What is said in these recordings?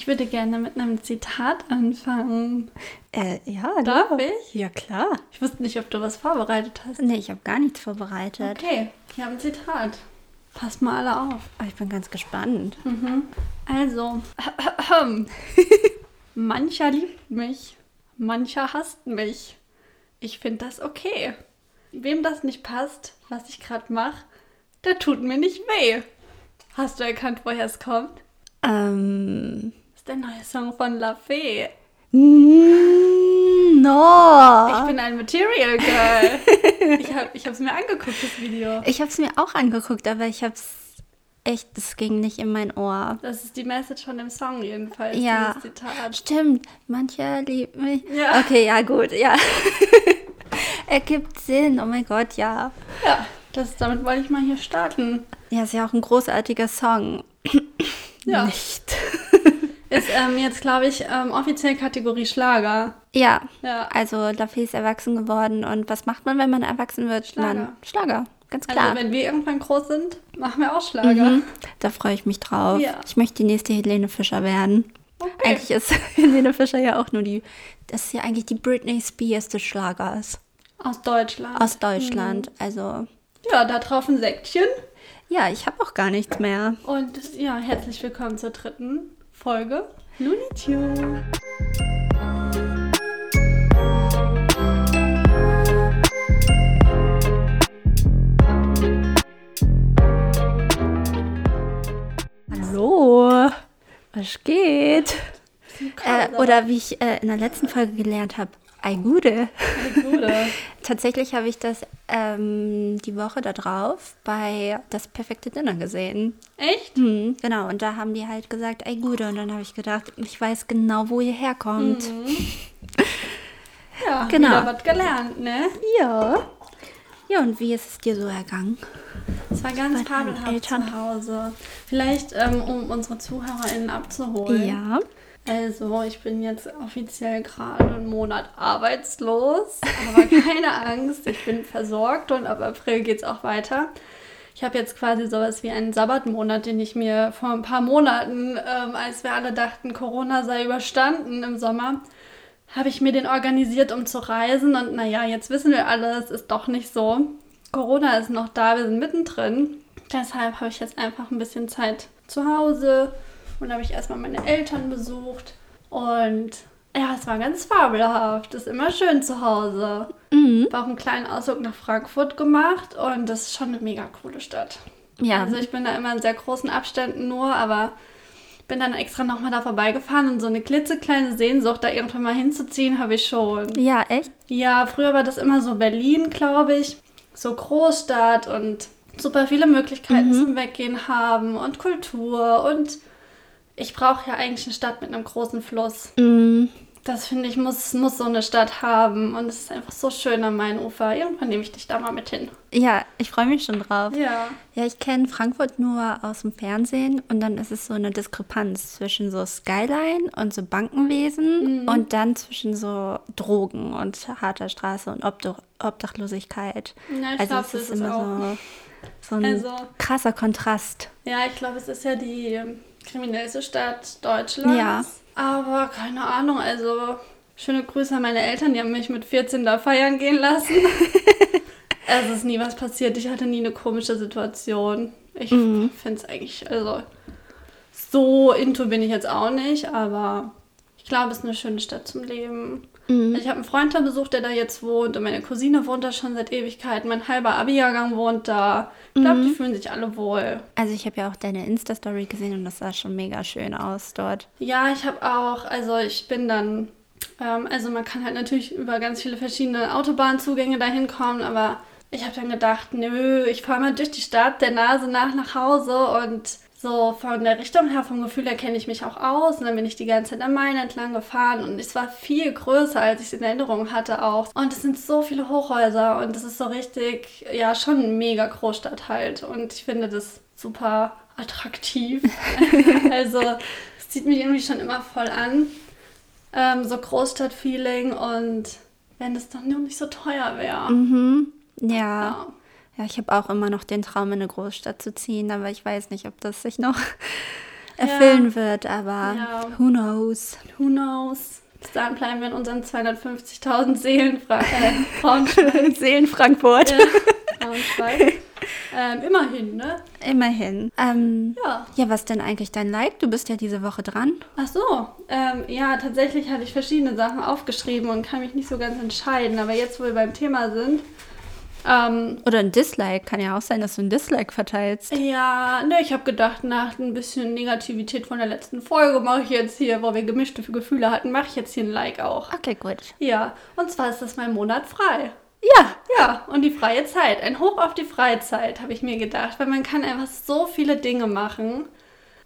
Ich würde gerne mit einem Zitat anfangen. Äh, ja, Darf du? ich? Ja, klar. Ich wusste nicht, ob du was vorbereitet hast. Nee, ich habe gar nichts vorbereitet. Okay, ich habe ein Zitat. Passt mal alle auf. Oh, ich bin ganz gespannt. Also, mancher liebt mich, mancher hasst mich. Ich finde das okay. Wem das nicht passt, was ich gerade mache, der tut mir nicht weh. Hast du erkannt, woher es kommt? Ähm. Der neue Song von La Fee. mm, No. Ich bin ein Material Girl. ich habe es mir angeguckt, das Video. Ich habe es mir auch angeguckt, aber ich habe es echt, es ging nicht in mein Ohr. Das ist die Message von dem Song jedenfalls, Ja. Stimmt, mancher liebt mich. Ja. Okay, ja, gut, ja. Ergibt Sinn, oh mein Gott, ja. Ja, das, damit wollte ich mal hier starten. Ja, ist ja auch ein großartiger Song. Ja. Nicht. Ist ähm, jetzt, glaube ich, ähm, offiziell Kategorie Schlager. Ja, Ja. also Lafay ist erwachsen geworden und was macht man, wenn man erwachsen wird? Schlager. Man, Schlager, ganz Also, klar. wenn wir irgendwann groß sind, machen wir auch Schlager. Mhm, da freue ich mich drauf. Ja. Ich möchte die nächste Helene Fischer werden. Okay. Eigentlich ist Helene Fischer ja auch nur die, das ist ja eigentlich die Britney Spears des Schlagers Aus Deutschland. aus Deutschland. Also, Ja, da drauf ein Säckchen. ja, ich habe auch gar nichts mehr. Und ja, herzlich willkommen zur dritten Folge Looney Tunes. Hallo, was geht? Äh, oder wie ich äh, in der letzten Folge gelernt habe, ei Gude. Gute. Tatsächlich habe ich das ähm, die Woche da drauf bei Das perfekte Dinner gesehen. Echt? Mhm, genau, und da haben die halt gesagt, ei Gude. Und dann habe ich gedacht, ich weiß genau, wo ihr herkommt. Ja, Genau. wieder was gelernt, ne? Ja. Ja, und wie ist es dir so ergangen? Es war ganz fabelhaft zu Hause. Vielleicht, ähm, um unsere ZuhörerInnen abzuholen. Ja. Also, ich bin jetzt offiziell gerade einen Monat arbeitslos, aber keine Angst, ich bin versorgt und ab April geht es auch weiter. Ich habe jetzt quasi sowas wie einen Sabbatmonat, den ich mir vor ein paar Monaten, ähm, als wir alle dachten, Corona sei überstanden im Sommer, habe ich mir den organisiert, um zu reisen. Und naja, jetzt wissen wir alle, es ist doch nicht so. Corona ist noch da, wir sind mittendrin. Deshalb habe ich jetzt einfach ein bisschen Zeit zu Hause und habe ich erstmal meine Eltern besucht. Und ja, es war ganz fabelhaft. Ist immer schön zu Hause. Mhm. Habe auch einen kleinen Ausflug nach Frankfurt gemacht und das ist schon eine mega coole Stadt. Ja. Also ich bin da immer in sehr großen Abständen nur, aber bin dann extra nochmal da vorbeigefahren und so eine klitzekleine Sehnsucht, da irgendwann mal hinzuziehen, habe ich schon. ja, echt? Ja, früher war das immer so Berlin, glaube ich. So Großstadt und super viele Möglichkeiten zum Weggehen haben und Kultur. Und ich brauche ja eigentlich eine Stadt mit einem großen Fluss. Mhm. Das finde ich, muss, muss so eine Stadt haben. Und es ist einfach so schön am Mainufer. Irgendwann nehme ich dich da mal mit hin. Ja, ich freue mich schon drauf. Ja. Ja, ich kenne Frankfurt nur aus dem Fernsehen und dann ist es so eine Diskrepanz zwischen so Skyline und so Bankenwesen und dann zwischen so Drogen und harter Straße und Obdach Obdachlosigkeit. Ja, ich also glaub, es ist ist immer auch. so, so ein Also- krasser Kontrast. Ja, ich glaube, es ist ja die ähm, kriminellste Stadt Deutschlands. Ja. Aber keine Ahnung, also schöne Grüße an meine Eltern, die haben mich mit 14 da feiern gehen lassen. es ist nie was passiert, ich hatte nie eine komische Situation. Ich Mhm. finde es eigentlich, also so into bin ich jetzt auch nicht, aber ich glaube, es ist eine schöne Stadt zum Leben. Mhm. Ich habe einen Freund da besucht, der da jetzt wohnt und meine Cousine wohnt da schon seit Ewigkeiten. Mein halber Abi-Jahrgang wohnt da. Ich glaube, Mhm. die fühlen sich alle wohl. Also ich habe ja auch deine Insta-Story gesehen und das sah schon mega schön aus dort. Ja, ich habe auch, also ich bin dann, ähm, also man kann halt natürlich über ganz viele verschiedene Autobahnzugänge dahin kommen, aber ich habe dann gedacht, nö, ich fahre mal durch die Stadt der Nase nach nach Hause und so von der Richtung her, vom Gefühl her kenne ich mich auch aus und dann bin ich die ganze Zeit am Main entlang gefahren und es war viel größer, als ich es in Erinnerung hatte auch. Und es sind so viele Hochhäuser und es ist so richtig, ja, schon eine mega Großstadt halt und ich finde das super attraktiv. also es zieht mich irgendwie schon immer voll an. Ähm, so Großstadt-Feeling und wenn es dann nur nicht so teuer wäre. Mhm. Ja. Ja. Ja, ich habe auch immer noch den Traum, in eine Großstadt zu ziehen, aber ich weiß nicht, ob das sich noch erfüllen ja. wird, aber ja. who knows? Who knows? Bis dahin bleiben wir in unseren 250.000 Seelen äh. Seelen Frankfurt. Ja, Braunschweig. Ähm, immerhin, ne? Immerhin. Ähm, ja. Ja, was denn eigentlich dein Like? Du bist ja diese Woche dran. Ach so. Ähm, ja, tatsächlich hatte ich verschiedene Sachen aufgeschrieben und kann mich nicht so ganz entscheiden. Aber jetzt, wo wir beim Thema sind, ähm, Oder ein Dislike. Kann ja auch sein, dass du ein Dislike verteilst. Ja, ne, ich habe gedacht, nach ein bisschen Negativität von der letzten Folge mache ich jetzt hier, wo wir gemischte Gefühle hatten, mache ich jetzt hier ein Like auch. Okay, gut. Ja, und zwar ist das mein Monat frei. Ja. Ja, und die freie Zeit. Ein Hoch auf die Freizeit, habe ich mir gedacht, weil man kann einfach so viele Dinge machen.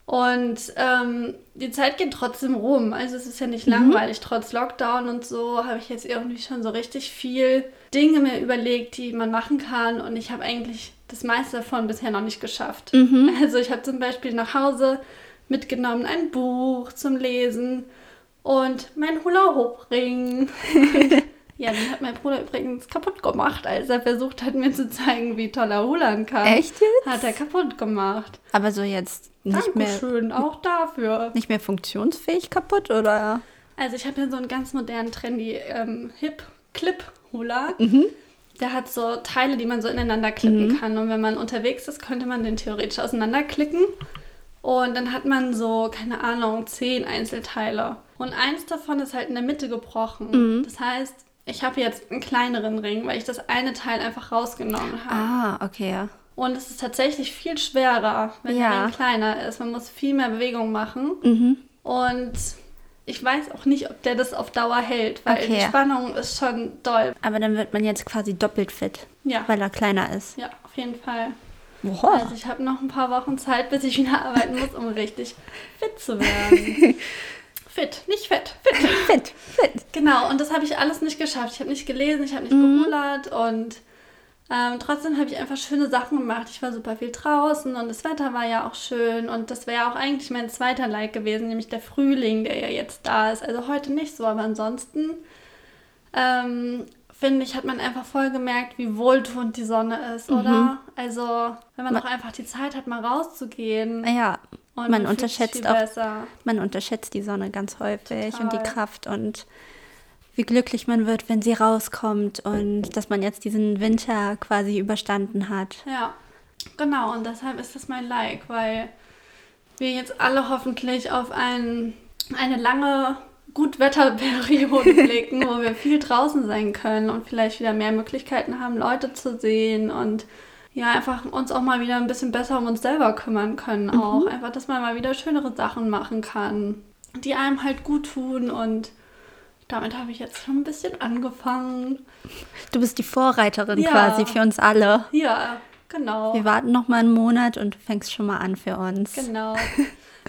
Und ähm, die Zeit geht trotzdem rum. Also es ist ja nicht langweilig. Trotz Lockdown und so habe ich jetzt irgendwie schon so richtig viel Dinge mir überlegt, die man machen kann. Und ich habe eigentlich das meiste davon bisher noch nicht geschafft. Also ich habe zum Beispiel nach Hause mitgenommen ein Buch zum Lesen und mein Hula-Hoop-Ring. ja, den hat mein Bruder übrigens kaputt gemacht, als er versucht hat, mir zu zeigen, wie toll er hulan kann. Echt jetzt? Hat er kaputt gemacht. Aber so jetzt nicht mehr, Dankeschön, auch dafür. nicht mehr funktionsfähig kaputt, oder? Also ich habe hier so einen ganz modernen, trendy ähm, Hip-Clip-Hula. Mhm. Der hat so Teile, die man so ineinander klippen kann. Und wenn man unterwegs ist, könnte man den theoretisch auseinanderklicken. Und dann hat man so, keine Ahnung, zehn Einzelteile. Und eins davon ist halt in der Mitte gebrochen. Das heißt, ich habe jetzt einen kleineren Ring, weil ich das eine Teil einfach rausgenommen habe. Ah, okay. Und es ist tatsächlich viel schwerer, wenn Ja. der Ring kleiner ist. Man muss viel mehr Bewegung machen. Mhm. Und ich weiß auch nicht, ob der das auf Dauer hält, weil Okay. die Spannung ist schon doll. Aber dann wird man jetzt quasi doppelt fit, Ja, weil er kleiner ist. ja, auf jeden Fall. Wow. Also ich habe noch ein paar Wochen Zeit, bis ich wieder arbeiten muss, um richtig fit zu werden. fit, nicht fett, fit. fit, fit. Genau, und das habe ich alles nicht geschafft. Ich habe nicht gelesen, ich habe nicht Mhm. gehullert und ähm, trotzdem habe ich einfach schöne Sachen gemacht. Ich war super viel draußen und das Wetter war ja auch schön und das wäre auch eigentlich mein zweiter Like gewesen, nämlich der Frühling, der ja jetzt da ist. Also heute nicht so, aber ansonsten ähm, finde ich, hat man einfach voll gemerkt, wie wohltuend die Sonne ist, Mhm. oder? Also, wenn man auch einfach die Zeit hat, mal rauszugehen. Ja, Und man fühlt sich unterschätzt auch besser. Man unterschätzt die Sonne ganz häufig und die Total. Kraft und wie glücklich man wird, wenn sie rauskommt und dass man jetzt diesen Winter quasi überstanden hat. Ja, genau. Und deshalb ist das mein Like, weil wir jetzt alle hoffentlich auf ein, eine lange Gutwetterperiode blicken, wo wir viel draußen sein können und vielleicht wieder mehr Möglichkeiten haben, Leute zu sehen und ja, einfach uns auch mal wieder ein bisschen besser um uns selber kümmern können auch. Einfach, dass man mal wieder schönere Sachen machen kann, die einem halt gut tun und damit habe ich jetzt schon ein bisschen angefangen. Du bist die Vorreiterin Ja. quasi für uns alle. Ja, genau. Wir warten noch mal einen Monat und du fängst schon mal an für uns. Genau.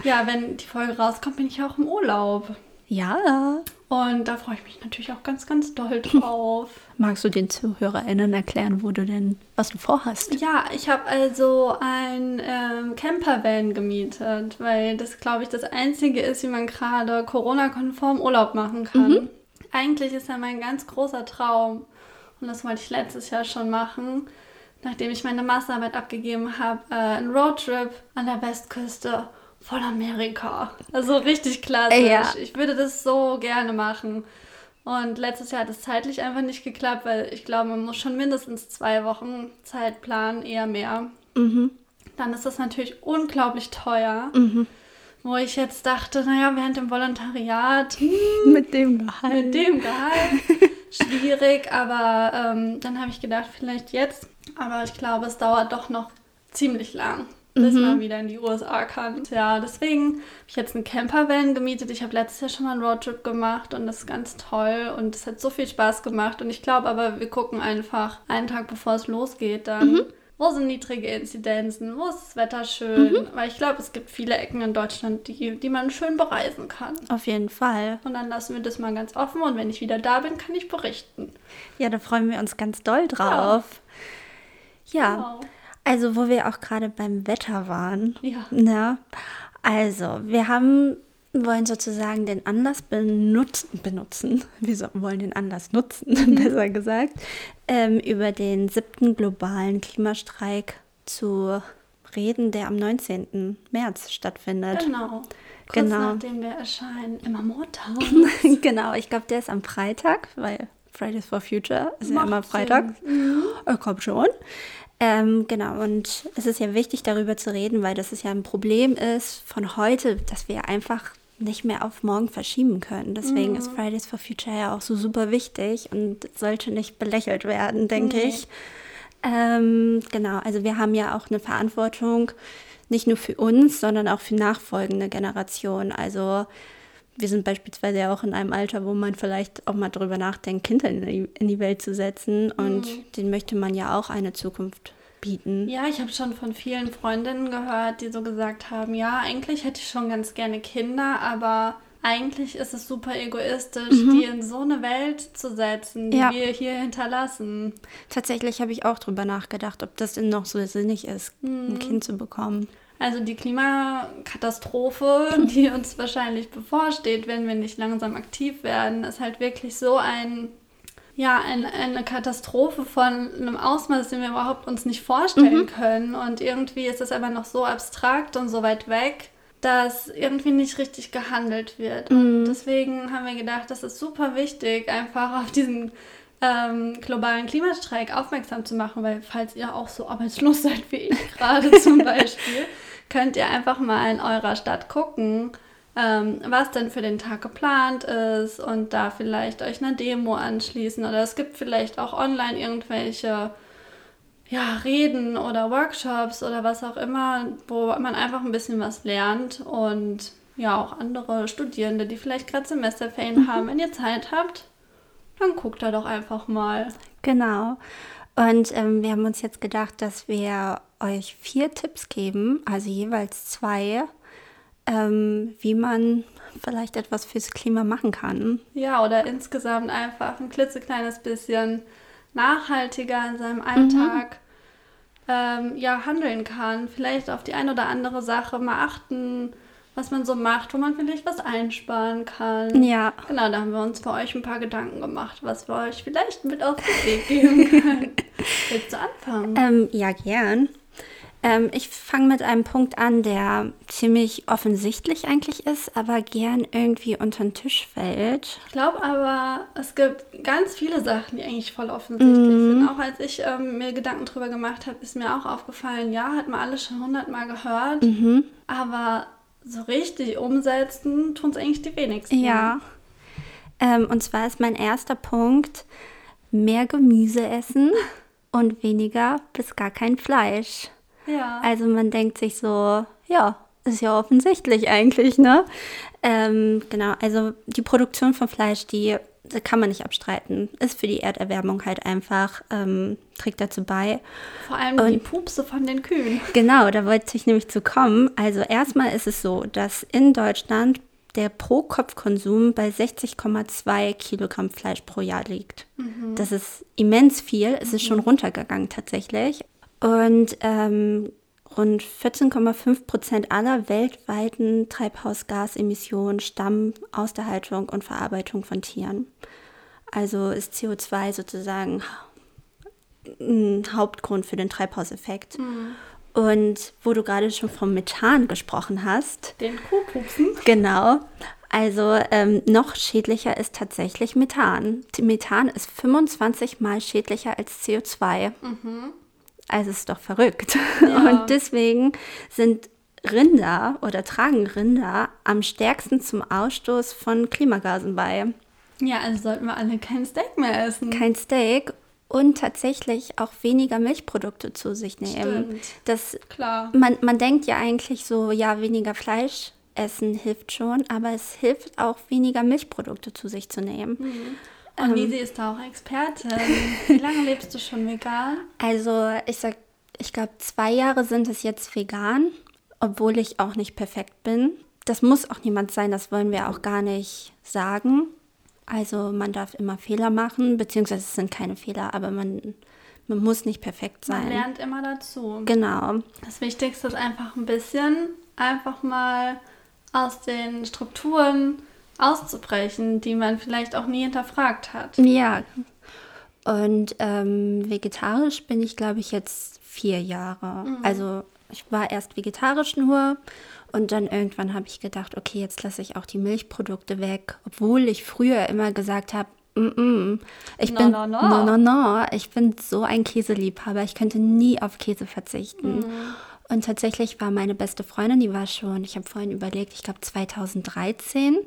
Ja, wenn die Folge rauskommt, bin ich auch im Urlaub. Ja. Und da freue ich mich natürlich auch ganz, ganz doll drauf. Magst du den ZuhörerInnen erklären, wo du denn, was du vorhast? ja, ich habe also ein ähm, Campervan gemietet, weil das, glaube ich, das Einzige ist, wie man gerade Corona-konform Urlaub machen kann. Eigentlich ist ja mein ganz großer Traum, und das wollte ich letztes Jahr schon machen, nachdem ich meine Masterarbeit abgegeben habe, äh, ein Roadtrip an der Westküste von Amerika. Also richtig klassisch. Ja. Ich würde das so gerne machen. Und letztes Jahr hat es zeitlich einfach nicht geklappt, weil ich glaube, man muss schon mindestens zwei Wochen Zeit planen, eher mehr. Mhm. Dann ist das natürlich unglaublich teuer. Wo ich jetzt dachte, naja, während dem Volontariat, Mit dem Gehalt. mit dem Gehalt, schwierig. Aber ähm, dann habe ich gedacht, vielleicht jetzt. Aber ich glaube, es dauert doch noch ziemlich lang, bis man wieder in die USA kann. Ja, deswegen habe ich jetzt einen Campervan gemietet. Ich habe letztes Jahr schon mal einen Roadtrip gemacht und das ist ganz toll und es hat so viel Spaß gemacht. Und ich glaube aber, wir gucken einfach einen Tag bevor es losgeht dann. Wo sind niedrige Inzidenzen? Wo ist das Wetter schön? Weil ich glaube, es gibt viele Ecken in Deutschland, die, die man schön bereisen kann. Auf jeden Fall. Und dann lassen wir das mal ganz offen und wenn ich wieder da bin, kann ich berichten. Ja, da freuen wir uns ganz doll drauf. Ja, Genau. Also wo wir auch gerade beim Wetter waren. Ja. Ne? Also, wir haben, wollen sozusagen den Anlass benutzen, benutzen. Wir so, wollen den Anlass nutzen, besser gesagt, ähm, über den siebten globalen Klimastreik zu reden, der am 19. März stattfindet. Genau. Kurz Genau. nachdem wir erscheinen, immer Montag. genau, ich glaube, der ist am Freitag, weil Fridays for Future ist ja Macht immer Sinn. Freitag. Äh, komm schon. Ähm, genau, und es ist ja wichtig, darüber zu reden, weil das ist ja ein Problem ist von heute, dass wir einfach nicht mehr auf morgen verschieben können. Deswegen ist Fridays for Future ja auch so super wichtig und sollte nicht belächelt werden, denke Nee. ich. Ähm, genau, also wir haben ja auch eine Verantwortung, nicht nur für uns, sondern auch für nachfolgende Generationen. Also wir sind beispielsweise ja auch in einem Alter, wo man vielleicht auch mal drüber nachdenkt, Kinder in die, in die Welt zu setzen. Und denen möchte man ja auch eine Zukunft bieten. Ja, ich habe schon von vielen Freundinnen gehört, die so gesagt haben, ja, eigentlich hätte ich schon ganz gerne Kinder, aber eigentlich ist es super egoistisch, die in so eine Welt zu setzen, die Ja. wir hier hinterlassen. Tatsächlich habe ich auch drüber nachgedacht, ob das denn noch so sinnig ist, ein Kind zu bekommen. Also die Klimakatastrophe, die uns wahrscheinlich bevorsteht, wenn wir nicht langsam aktiv werden, ist halt wirklich so ein, ja, ein, eine Katastrophe von einem Ausmaß, den wir überhaupt uns nicht vorstellen können. Und irgendwie ist es aber noch so abstrakt und so weit weg, dass irgendwie nicht richtig gehandelt wird. Und deswegen haben wir gedacht, das ist super wichtig, einfach auf diesen ähm, globalen Klimastreik aufmerksam zu machen, weil falls ihr auch so arbeitslos seid wie ich gerade zum Beispiel, könnt ihr einfach mal in eurer Stadt gucken, ähm, was denn für den Tag geplant ist und da vielleicht euch einer Demo anschließen oder es gibt vielleicht auch online irgendwelche ja, Reden oder Workshops oder was auch immer, wo man einfach ein bisschen was lernt und ja, auch andere Studierende, die vielleicht gerade Semesterferien haben, wenn ihr Zeit habt, dann guckt da doch einfach mal. Genau. Und ähm, wir haben uns jetzt gedacht, dass wir euch vier Tipps geben, also jeweils zwei, ähm, wie man vielleicht etwas fürs Klima machen kann. Ja, oder insgesamt einfach ein klitzekleines bisschen nachhaltiger in seinem Alltag ähm, ja, handeln kann. Vielleicht auf die ein oder andere Sache mal achten, was man so macht, wo man vielleicht was einsparen kann. Ja. Genau, da haben wir uns für euch ein paar Gedanken gemacht, was wir euch vielleicht mit auf den Weg geben können. Willst du anfangen? Ähm, ja, gern. Ähm, ich fange mit einem Punkt an, der ziemlich offensichtlich eigentlich ist, aber gern irgendwie unter den Tisch fällt. Ich glaube aber, es gibt ganz viele Sachen, die eigentlich voll offensichtlich sind. Auch als ich ähm, mir Gedanken drüber gemacht habe, ist mir auch aufgefallen, ja, hat man alles schon hundertmal gehört, aber so richtig umsetzen tun es eigentlich die wenigsten. Ja. Ähm, und zwar ist mein erster Punkt mehr Gemüse essen und weniger bis gar kein Fleisch. Ja. Also man denkt sich so, ja, ist ja offensichtlich eigentlich, ne? Ähm, genau, also die Produktion von Fleisch, die die kann man nicht abstreiten. Ist für die Erderwärmung halt einfach, ähm, trägt dazu bei. Vor allem die Pupse von den Kühen. Genau, da wollte ich nämlich zu kommen. Also erstmal ist es so, dass in Deutschland der Pro-Kopf-Konsum bei 60,2 Kilogramm Fleisch pro Jahr liegt. Das ist immens viel. Es ist schon runtergegangen tatsächlich. Und ähm, rund 14,5 Prozent aller weltweiten Treibhausgasemissionen stammen aus der Haltung und Verarbeitung von Tieren. Also ist CO2 sozusagen ein Hauptgrund für den Treibhauseffekt. Und wo du gerade schon vom Methan gesprochen hast, Den Kuhpupsen. genau, also ähm, noch schädlicher ist tatsächlich Methan. Methan ist 25 mal schädlicher als CO2. Also ist doch verrückt. Ja. Und deswegen sind Rinder oder tragen Rinder am stärksten zum Ausstoß von Klimagasen bei. Ja, also sollten wir alle kein Steak mehr essen. kein Steak und tatsächlich auch weniger Milchprodukte zu sich nehmen. Stimmt. Das, Klar. man, man denkt ja eigentlich so, ja, weniger Fleisch essen hilft schon, aber es hilft auch, weniger Milchprodukte zu sich zu nehmen. Und Nisi ist da auch Expertin. Wie lange lebst du schon vegan? Also ich sag, ich glaube, zwei Jahre sind es jetzt vegan, obwohl ich auch nicht perfekt bin. Das muss auch niemand sein, das wollen wir auch gar nicht sagen. Also man darf immer Fehler machen, beziehungsweise es sind keine Fehler, aber man, man muss nicht perfekt Man sein. lernt immer dazu. Genau. Das Wichtigste ist einfach ein bisschen, einfach mal aus den Strukturen auszubrechen, die man vielleicht auch nie hinterfragt hat. Ja. Und ähm, vegetarisch bin ich, glaube ich, jetzt vier Jahre. Also ich war erst vegetarisch nur und dann irgendwann habe ich gedacht, okay, jetzt lasse ich auch die Milchprodukte weg, obwohl ich früher immer gesagt habe, mm -mm, ich No, bin no, no. no, no, no, ich bin so ein Käseliebhaber, ich könnte nie auf Käse verzichten. Und tatsächlich war meine beste Freundin, die war schon, ich habe vorhin überlegt, ich glaube 2013,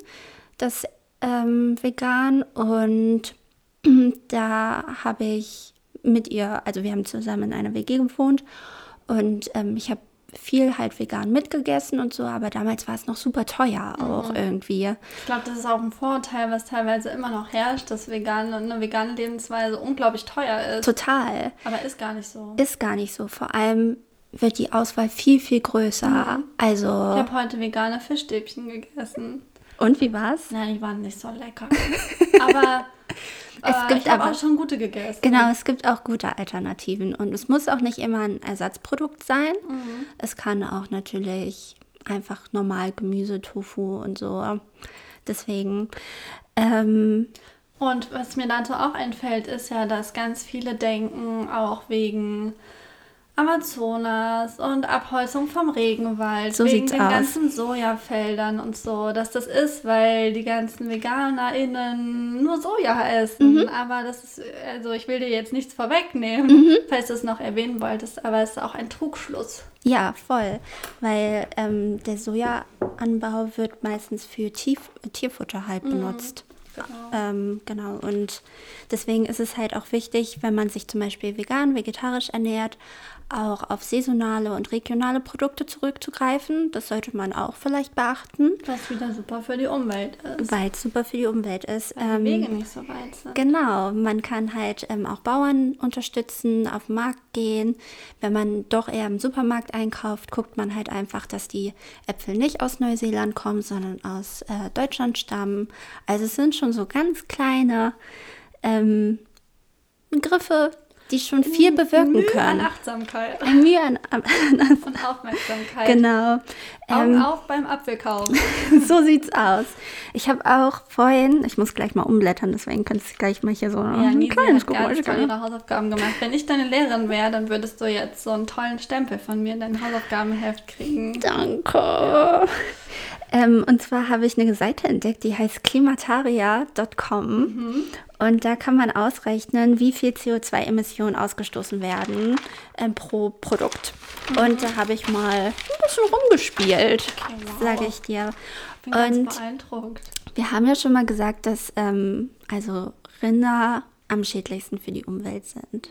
das ähm, vegan und da habe ich mit ihr, also wir haben zusammen in einer WG gewohnt und ähm, ich habe viel halt vegan mitgegessen und so, aber damals war es noch super teuer auch irgendwie. Ich glaube, das ist auch ein Vorurteil, was teilweise immer noch herrscht, dass vegan, eine vegane Lebensweise unglaublich teuer ist. Total. Aber ist gar nicht so. Ist gar nicht so. Vor allem wird die Auswahl viel, viel größer. Ich Also, habe heute vegane Fischstäbchen gegessen. Und wie war's? Nein, die waren nicht so lecker. Aber Es äh, gibt ich aber- auch schon gute gegessen. Genau, es gibt auch gute Alternativen und es muss auch nicht immer ein Ersatzprodukt sein. Es kann auch natürlich einfach normal Gemüse, Tofu und so. Deswegen, ähm, Und was mir dazu auch einfällt, ist ja, dass ganz viele denken, auch wegen Amazonas und Abholzung vom Regenwald, So wegen den aus. ganzen Sojafeldern und so, dass das ist, weil die ganzen VeganerInnen nur Soja essen. Mhm. Aber das ist, also ich will dir jetzt nichts vorwegnehmen, Mhm. falls du es noch erwähnen wolltest, aber es ist auch ein Trugschluss. ja, voll. Weil ähm, der Sojaanbau wird meistens für Tief Tierfutter halt benutzt. Ähm, genau, und deswegen ist es halt auch wichtig, wenn man sich zum Beispiel vegan, vegetarisch ernährt, auch auf saisonale und regionale Produkte zurückzugreifen. Das sollte man auch vielleicht beachten, Was wieder super für die Umwelt ist. weil es super für die Umwelt ist. Weil die Ähm, Wege nicht so weit sind. Genau, man kann halt ähm, auch Bauern unterstützen, auf den Markt gehen. Wenn man doch eher im Supermarkt einkauft, guckt man halt einfach, dass die Äpfel nicht aus Neuseeland kommen, sondern aus äh, Deutschland stammen. Also es sind schon so ganz kleine ähm, Griffe, die schon viel bewirken Mühe können. an Achtsamkeit Ein Mühe an, an, und Aufmerksamkeit. genau. Augen Ähm, auf beim Apfelkauf. so sieht's aus. Ich habe auch vorhin, ich muss gleich mal umblättern, deswegen könntest du gleich mal hier so Ja, ein Nisi kleines Geräusch machen. ihre Hausaufgaben gemacht. Wenn ich deine Lehrerin wäre, dann würdest du jetzt so einen tollen Stempel von mir in dein Hausaufgabenheft kriegen. Danke. Ähm, und zwar habe ich eine Seite entdeckt, die heißt klimataria.com. Mhm. Und da kann man ausrechnen, wie viel CO2-Emissionen ausgestoßen werden ähm, pro Produkt. Und da habe ich mal ein bisschen rumgespielt, Mhm. wow. sage ich dir. Bin ganz Und beeindruckt. wir haben ja schon mal gesagt, dass ähm, also Rinder am schädlichsten für die Umwelt sind.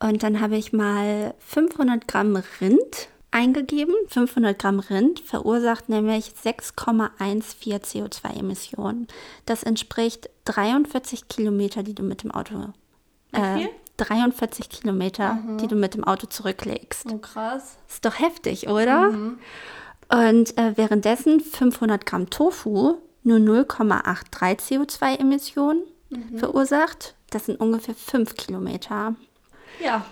Und dann habe ich mal 500 Gramm Rind eingegeben. 500 Gramm Rind verursacht nämlich 6,14 CO2-Emissionen. Das entspricht 43 Kilometer, die du mit dem Auto. äh, Wie viel? 43 Kilometer, die du mit dem Auto zurücklegst. Oh, krass. Ist doch heftig, oder? Und äh, währenddessen 500 Gramm Tofu nur 0,83 CO2-Emissionen verursacht. Das sind ungefähr 5 Kilometer. Ja,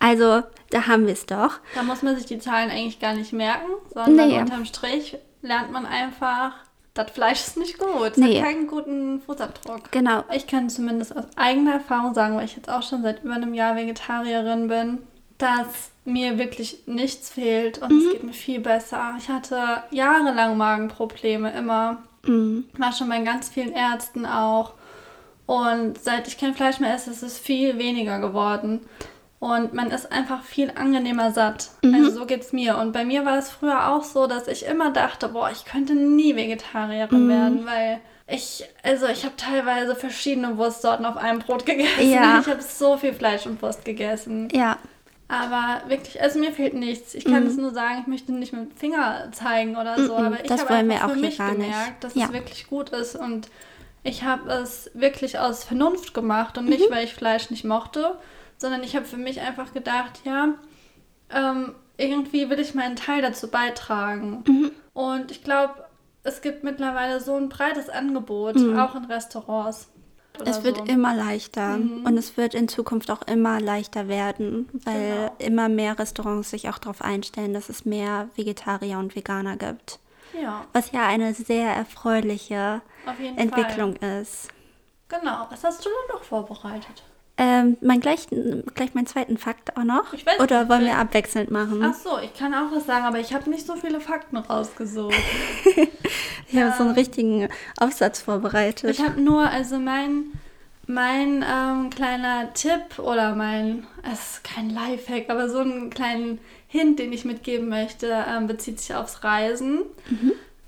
Also, da haben wir es doch. da muss man sich die Zahlen eigentlich gar nicht merken, sondern Nee. unterm Strich lernt man einfach, das Fleisch ist nicht gut. Es Nee. hat keinen guten Fußabdruck. Genau. Ich kann zumindest aus eigener Erfahrung sagen, weil ich jetzt auch schon seit über einem Jahr Vegetarierin bin, dass mir wirklich nichts fehlt und es geht mir viel besser. Ich hatte jahrelang Magenprobleme immer. War schon bei ganz vielen Ärzten auch. Und seit ich kein Fleisch mehr esse, ist es viel weniger geworden. Und man ist einfach viel angenehmer satt. Also so geht's mir. Und bei mir war es früher auch so, dass ich immer dachte, boah, ich könnte nie Vegetarierin werden, weil ich, also ich habe teilweise verschiedene Wurstsorten auf einem Brot gegessen. Ja. Ich habe so viel Fleisch und Wurst gegessen. Ja, Aber wirklich, also mir fehlt nichts. Ich kann es nur sagen, ich möchte nicht mit dem Finger zeigen oder so, Mhm, aber ich habe einfach auch für mich gemerkt, dass Ja. es wirklich gut ist und ich habe es wirklich aus Vernunft gemacht und Mhm. nicht, weil ich Fleisch nicht mochte, sondern ich habe für mich einfach gedacht, ja, ähm, irgendwie will ich meinen Teil dazu beitragen. Mhm. Und ich glaube, es gibt mittlerweile so ein breites Angebot, auch in Restaurants. Mhm. es wird so. immer leichter. Und es wird in Zukunft auch immer leichter werden, weil Genau. immer mehr Restaurants sich auch darauf einstellen, dass es mehr Vegetarier und Veganer gibt. Ja, Was ja eine sehr erfreuliche Entwicklung ist. Fall. Genau. Was hast du denn noch vorbereitet? Ähm, mein gleich, gleich meinen zweiten Fakt auch noch. Ich weiß Oder wollen wir abwechselnd machen? Ach so, ich kann auch was sagen, aber ich habe nicht so viele Fakten rausgesucht. ich habe so einen richtigen Aufsatz vorbereitet. Ich habe nur, also mein, mein ähm, kleiner Tipp oder mein, es ist kein Lifehack, aber so einen kleinen Hint, den ich mitgeben möchte, ähm, bezieht sich aufs Reisen.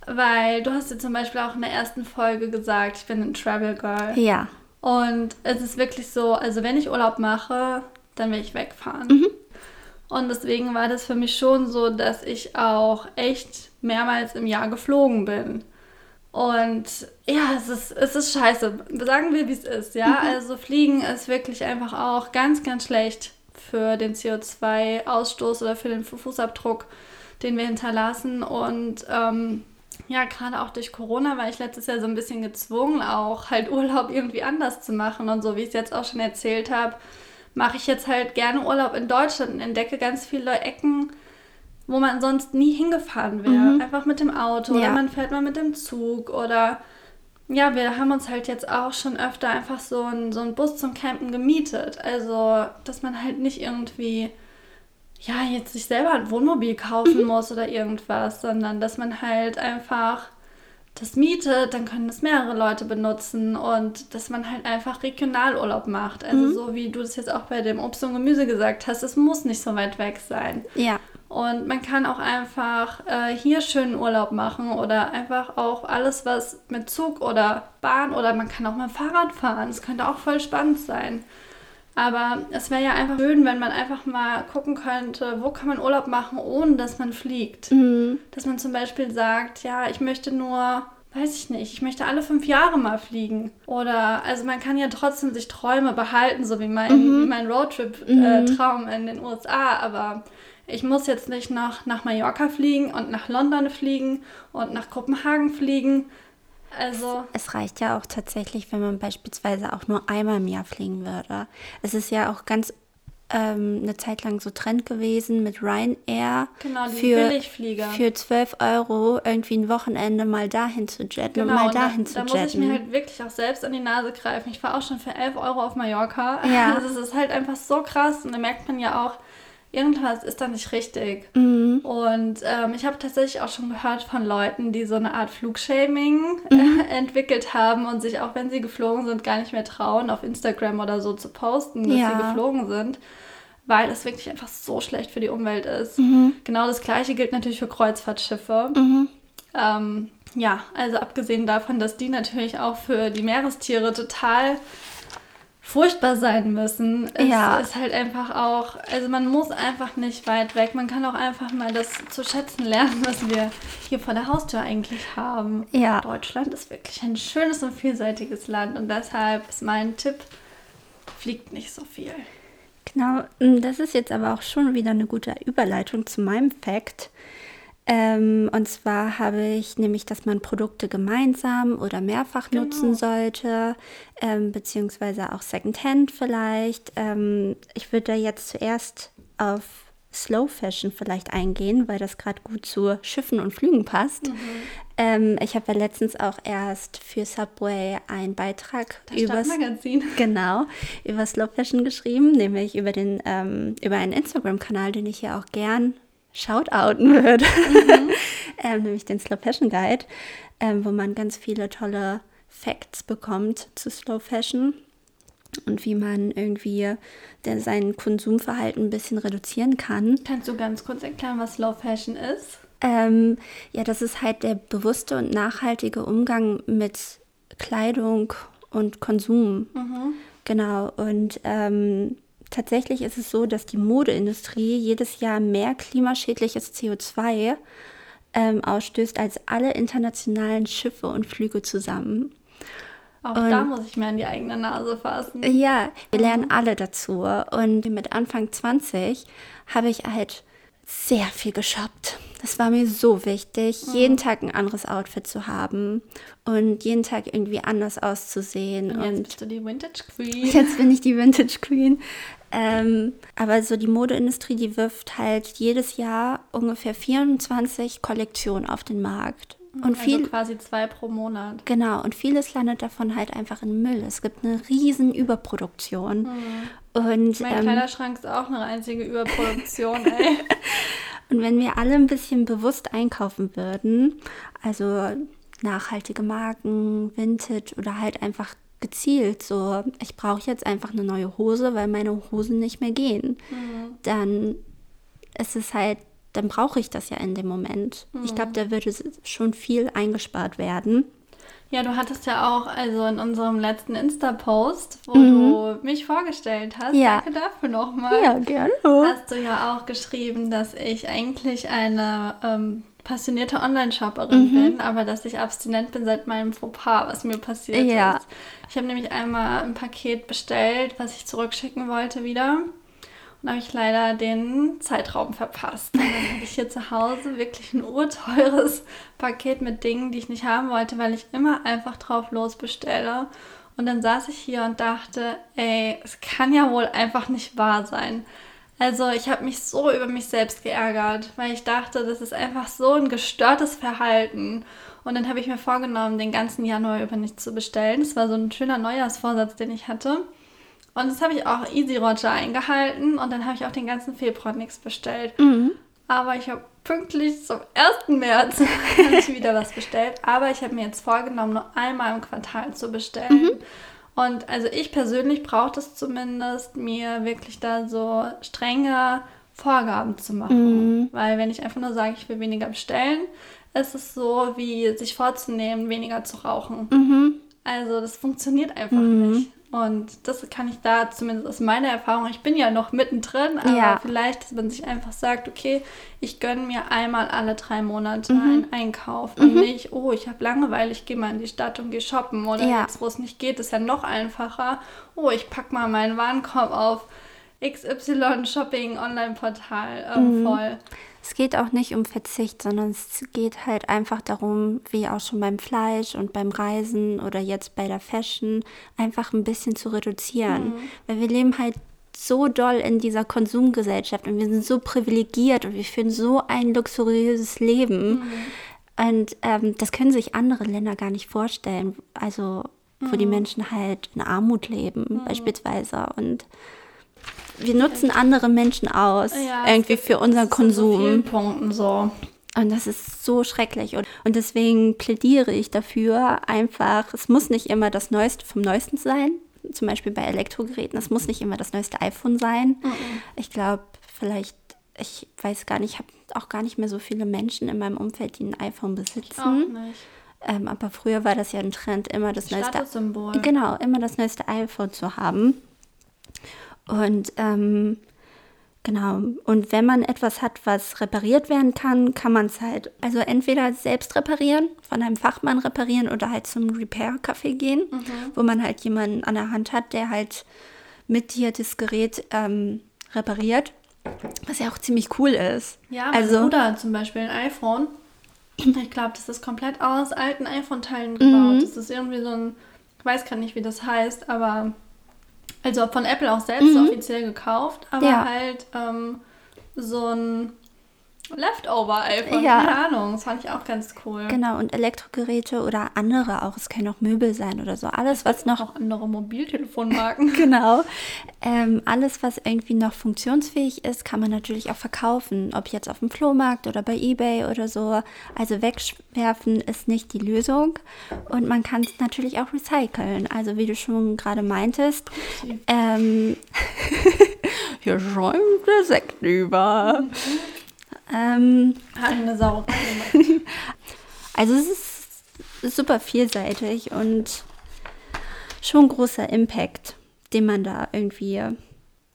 Weil du hast dir zum Beispiel auch in der ersten Folge gesagt, ich bin ein Travel Girl. ja. Und es ist wirklich so, also wenn ich Urlaub mache, dann will ich wegfahren. Mhm. Und deswegen war das für mich schon so, dass ich auch echt mehrmals im Jahr geflogen bin. Und ja, es ist, es ist scheiße. Sagen wir, wie es ist, ja. Mhm. Also Fliegen ist wirklich einfach auch ganz, ganz schlecht für den CO2-Ausstoß oder für den Fußabdruck, den wir hinterlassen. Und ähm, ja, gerade auch durch Corona war ich letztes Jahr so ein bisschen gezwungen, auch halt Urlaub irgendwie anders zu machen. Und so wie ich es jetzt auch schon erzählt habe, mache ich jetzt halt gerne Urlaub in Deutschland und entdecke ganz viele Ecken, wo man sonst nie hingefahren wäre. Einfach mit dem Auto oder Ja. man fährt mal mit dem Zug oder ja, wir haben uns halt jetzt auch schon öfter einfach so einen, so einen Bus zum Campen gemietet. Also, dass man halt nicht irgendwie, ja, jetzt sich selber ein Wohnmobil kaufen muss oder irgendwas, sondern dass man halt einfach das mietet, dann können das mehrere Leute benutzen und dass man halt einfach Regionalurlaub macht. Also so wie du das jetzt auch bei dem Obst und Gemüse gesagt hast, es muss nicht so weit weg sein. Ja. Und man kann auch einfach äh, hier schönen Urlaub machen oder einfach auch alles, was mit Zug oder Bahn oder man kann auch mal Fahrrad fahren. Das könnte auch voll spannend sein. Aber es wäre ja einfach schön, wenn man einfach mal gucken könnte, wo kann man Urlaub machen, ohne dass man fliegt. Mhm. Dass man zum Beispiel sagt, ja, ich möchte nur, weiß ich nicht, ich möchte alle fünf Jahre mal fliegen. Oder, also man kann ja trotzdem sich Träume behalten, so wie mein, wie mein Roadtrip-Traum in den USA. Aber ich muss jetzt nicht noch nach Mallorca fliegen und nach London fliegen und nach Kopenhagen fliegen. Also, Es reicht ja auch tatsächlich, wenn man beispielsweise auch nur einmal im Jahr fliegen würde. Es ist ja auch ganz ähm, eine Zeit lang so Trend gewesen mit Ryanair. Genau, die für, Billigflieger. Für 12 Euro irgendwie ein Wochenende mal dahin zu jetten und genau, mal und da, dahin zu da muss ich jetten. mir halt wirklich auch selbst an die Nase greifen. Ich war auch schon für 11 Euro auf Mallorca. Ja. Also es ist halt einfach so krass und da merkt man ja auch, irgendwas ist da nicht richtig. Mhm. Und ähm, ich habe tatsächlich auch schon gehört von Leuten, die so eine Art Flugshaming Mhm. äh, entwickelt haben und sich auch wenn sie geflogen sind, gar nicht mehr trauen, auf Instagram oder so zu posten, dass Ja. sie geflogen sind. Weil das wirklich einfach so schlecht für die Umwelt ist. Mhm. Genau das gleiche gilt natürlich für Kreuzfahrtschiffe. Ähm, ja, also abgesehen davon, dass die natürlich auch für die Meerestiere total furchtbar sein müssen, ist, Ja. ist halt einfach auch, also man muss einfach nicht weit weg. Man kann auch einfach mal das zu schätzen lernen, was wir hier vor der Haustür eigentlich haben. Ja. Deutschland ist wirklich ein schönes und vielseitiges Land und deshalb ist mein Tipp, fliegt nicht so viel. Genau, das ist jetzt aber auch schon wieder eine gute Überleitung zu meinem Fact. Ähm, und zwar habe ich nämlich, dass man Produkte gemeinsam oder mehrfach Genau. nutzen sollte, ähm, beziehungsweise auch Secondhand vielleicht. Ähm, ich würde da jetzt zuerst auf Slow Fashion vielleicht eingehen, weil das gerade gut zu Schiffen und Flügen passt. Mhm. Ähm, ich habe ja letztens auch erst für Subway einen Beitrag Stadtmagazin. Genau, über Slow Fashion geschrieben, nämlich über, den, ähm, über einen Instagram-Kanal, den ich hier auch gern shoutouten würde, ähm, nämlich den Slow Fashion Guide, ähm, wo man ganz viele tolle Facts bekommt zu Slow Fashion und wie man irgendwie der, sein Konsumverhalten ein bisschen reduzieren kann. Kannst du ganz kurz erklären, was Slow Fashion ist? Ähm, ja, das ist halt der bewusste und nachhaltige Umgang mit Kleidung und Konsum. Genau. Und ähm, tatsächlich ist es so, dass die Modeindustrie jedes Jahr mehr klimaschädliches CO2 ähm, ausstößt als alle internationalen Schiffe und Flüge zusammen. Auch da muss ich mir an die eigene Nase fassen. Ja, wir lernen alle dazu. Und mit Anfang 20 habe ich halt sehr viel geshoppt. Das war mir so wichtig, jeden Tag ein anderes Outfit zu haben und jeden Tag irgendwie anders auszusehen. Und jetzt Und bist du die Vintage Queen. Jetzt bin ich die Vintage Queen. Ähm, aber so die Modeindustrie, die wirft halt jedes Jahr ungefähr 24 Kollektionen auf den Markt. Und viel, also quasi zwei pro Monat. Genau, und vieles landet davon halt einfach in Müll. Es gibt eine riesen Überproduktion. Und, Mein ähm, Kleiderschrank ist auch eine einzige Überproduktion, ey. und wenn wir alle ein bisschen bewusst einkaufen würden, also nachhaltige Marken, Vintage oder halt einfach gezielt, so ich brauche jetzt einfach eine neue Hose, weil meine Hosen nicht mehr gehen, dann ist es halt, dann brauche ich das ja in dem Moment. Ich glaube, da würde schon viel eingespart werden. Ja, du hattest ja auch, also in unserem letzten Insta-Post, wo du mich vorgestellt hast, Mhm. Ja. danke dafür nochmal, gerne. hast du ja auch geschrieben, dass ich eigentlich eine ähm, passionierte Online-Shopperin Mhm. bin, aber dass ich abstinent bin seit meinem Fauxpas, was mir passiert Ja. ist. Ich habe nämlich einmal ein Paket bestellt, was ich zurückschicken wollte wieder. Und habe ich leider den Zeitraum verpasst. Und dann habe ich hier zu Hause wirklich ein urteures Paket mit Dingen, die ich nicht haben wollte, weil ich immer einfach drauf los bestelle. Und dann saß ich hier und dachte, ey, es kann ja wohl einfach nicht wahr sein. Also ich habe mich so über mich selbst geärgert, weil ich dachte, das ist einfach so ein gestörtes Verhalten. Und dann habe ich mir vorgenommen, den ganzen Januar über nicht zu bestellen. Das war so ein schöner Neujahrsvorsatz, den ich hatte. Und das habe ich auch easy Roger eingehalten und dann habe ich auch den ganzen Februar nichts bestellt. Aber ich habe pünktlich zum 1. März wieder was bestellt. Aber ich habe mir jetzt vorgenommen, nur einmal im Quartal zu bestellen. Und also ich persönlich brauche das zumindest, mir wirklich da so strenge Vorgaben zu machen. Weil wenn ich einfach nur sage, ich will weniger bestellen, ist es so, wie sich vorzunehmen, weniger zu rauchen. Also das funktioniert einfach nicht. Und das kann ich da zumindest aus meiner Erfahrung, ich bin ja noch mittendrin, aber Ja. vielleicht, dass man sich einfach sagt, okay, ich gönne mir einmal alle drei Monate einen Einkauf und nicht, oh, ich habe Langeweile, ich gehe mal in die Stadt und gehe shoppen oder Ja. jetzt, wo es nicht geht, ist ja noch einfacher. Oh, ich packe mal meinen Warenkorb auf XY Shopping Online-Portal ähm, voll. Es geht auch nicht um Verzicht, sondern es geht halt einfach darum, wie auch schon beim Fleisch und beim Reisen oder jetzt bei der Fashion, einfach ein bisschen zu reduzieren. Weil wir leben halt so doll in dieser Konsumgesellschaft und wir sind so privilegiert und wir führen so ein luxuriöses Leben. Und ähm, das können sich andere Länder gar nicht vorstellen. Also, wo die Menschen halt in Armut leben, beispielsweise. Und wir nutzen andere Menschen aus, Ja, irgendwie für unseren Konsum. So. Und das ist so schrecklich. Und, und deswegen plädiere ich dafür, einfach, es muss nicht immer das Neueste vom Neuesten sein. Zum Beispiel bei Elektrogeräten, es muss nicht immer das neueste iPhone sein. Ich glaube, vielleicht, ich weiß gar nicht, ich habe auch gar nicht mehr so viele Menschen in meinem Umfeld, die ein iPhone besitzen. Ähm, aber früher war das ja ein Trend, immer das neueste. Genau, immer das neueste iPhone zu haben. Und ähm, genau, und wenn man etwas hat, was repariert werden kann, kann man es halt, also entweder selbst reparieren, von einem Fachmann reparieren oder halt zum Repair-Café gehen, wo man halt jemanden an der Hand hat, der halt mit dir das Gerät ähm, repariert. Was ja auch ziemlich cool ist. Ja, mein also Bruder zum Beispiel ein iPhone. Ich glaube, das ist komplett aus alten iPhone-Teilen Mhm. gebaut. Das ist irgendwie so ein, ich weiß gar nicht, wie das heißt, aber also von Apple auch selbst offiziell gekauft, aber Mhm. Ja. halt ähm, so ein Leftover-iPhone, Ja. keine Ahnung, das fand ich auch ganz cool. genau, und Elektrogeräte oder andere auch, es können auch Möbel sein oder so. Alles, was noch Auch andere Mobiltelefonmarken. Genau. Ähm, alles, was irgendwie noch funktionsfähig ist, kann man natürlich auch verkaufen. Ob jetzt auf dem Flohmarkt oder bei Ebay oder so. Also wegwerfen ist nicht die Lösung. Und man kann es natürlich auch recyceln. Also wie du schon gerade meintest. Ähm, hier schäumt der Sekt über. Ähm, Hat eine gemacht. also es ist super vielseitig und schon großer Impact, den man da irgendwie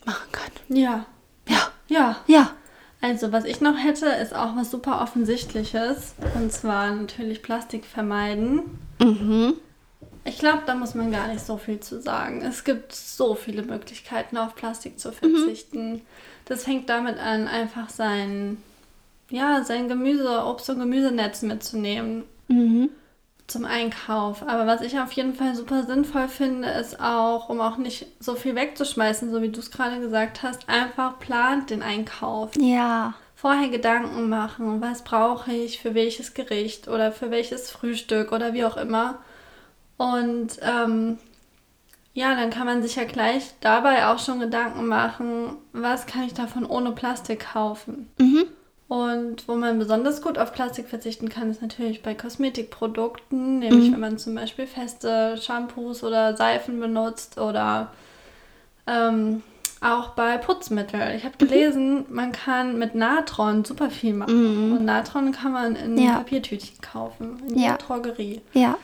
machen kann. Ja. Ja, Ja. ja. Also, was ich noch hätte, ist auch was super Offensichtliches. Und zwar natürlich Plastik vermeiden. Mhm. Ich glaube, da muss man gar nicht so viel zu sagen. Es gibt so viele Möglichkeiten, auf Plastik Mhm. zu verzichten. Das fängt damit an, einfach sein, ja, sein Gemüse, Obst- und Gemüsenetz mitzunehmen Mhm. zum Einkauf. Aber was ich auf jeden Fall super sinnvoll finde, ist auch, um auch nicht so viel wegzuschmeißen, so wie du es gerade gesagt hast, einfach plant den Einkauf. Ja. vorher Gedanken machen, was brauche ich für welches Gericht oder für welches Frühstück oder wie auch immer. Und ähm, ja, dann kann man sich ja gleich dabei auch schon Gedanken machen, was kann ich davon ohne Plastik kaufen. Mhm. Und wo man besonders gut auf Plastik verzichten kann, ist natürlich bei Kosmetikprodukten, nämlich Mhm. wenn man zum Beispiel feste Shampoos oder Seifen benutzt oder ähm, auch bei Putzmitteln. Ich Mhm. habe gelesen, man kann mit Natron super viel machen. Und Natron kann man in Mhm. Ja. Papiertütchen kaufen, in Ja. der Drogerie. Ja.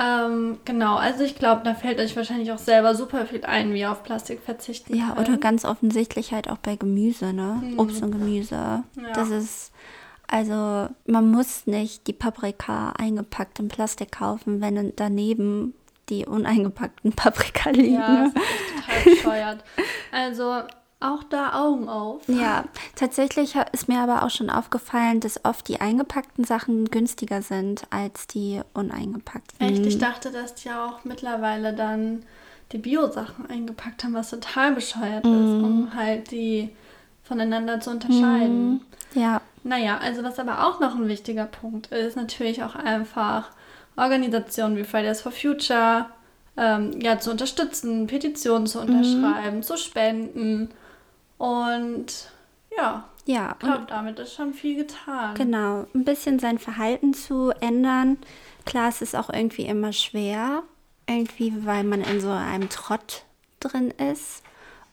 Ähm, genau, also ich glaube, da fällt euch wahrscheinlich auch selber super viel ein, wie ihr auf Plastik verzichten Ja, könnt. oder ganz offensichtlich halt auch bei Gemüse, ne? Obst und Gemüse. Ja. Das ist, also man muss nicht die Paprika eingepackt in Plastik kaufen, wenn daneben die uneingepackten Paprika liegen. Ja, das ist total bescheuert. Also auch da Augen auf. Ja, tatsächlich ist mir aber auch schon aufgefallen, dass oft die eingepackten Sachen günstiger sind als die uneingepackten. Echt, ich dachte, dass die auch mittlerweile dann die Bio-Sachen eingepackt haben, was total bescheuert ist, um halt die voneinander zu unterscheiden. Ja, Naja, also was aber auch noch ein wichtiger Punkt ist, natürlich auch einfach Organisationen wie Fridays for Future ähm, ja, zu unterstützen, Petitionen zu unterschreiben, zu spenden. Und ja, ja. ich glaube, damit ist schon viel getan. Genau, ein bisschen sein Verhalten zu ändern. Klar, es ist auch irgendwie immer schwer, irgendwie, weil man in so einem Trott drin ist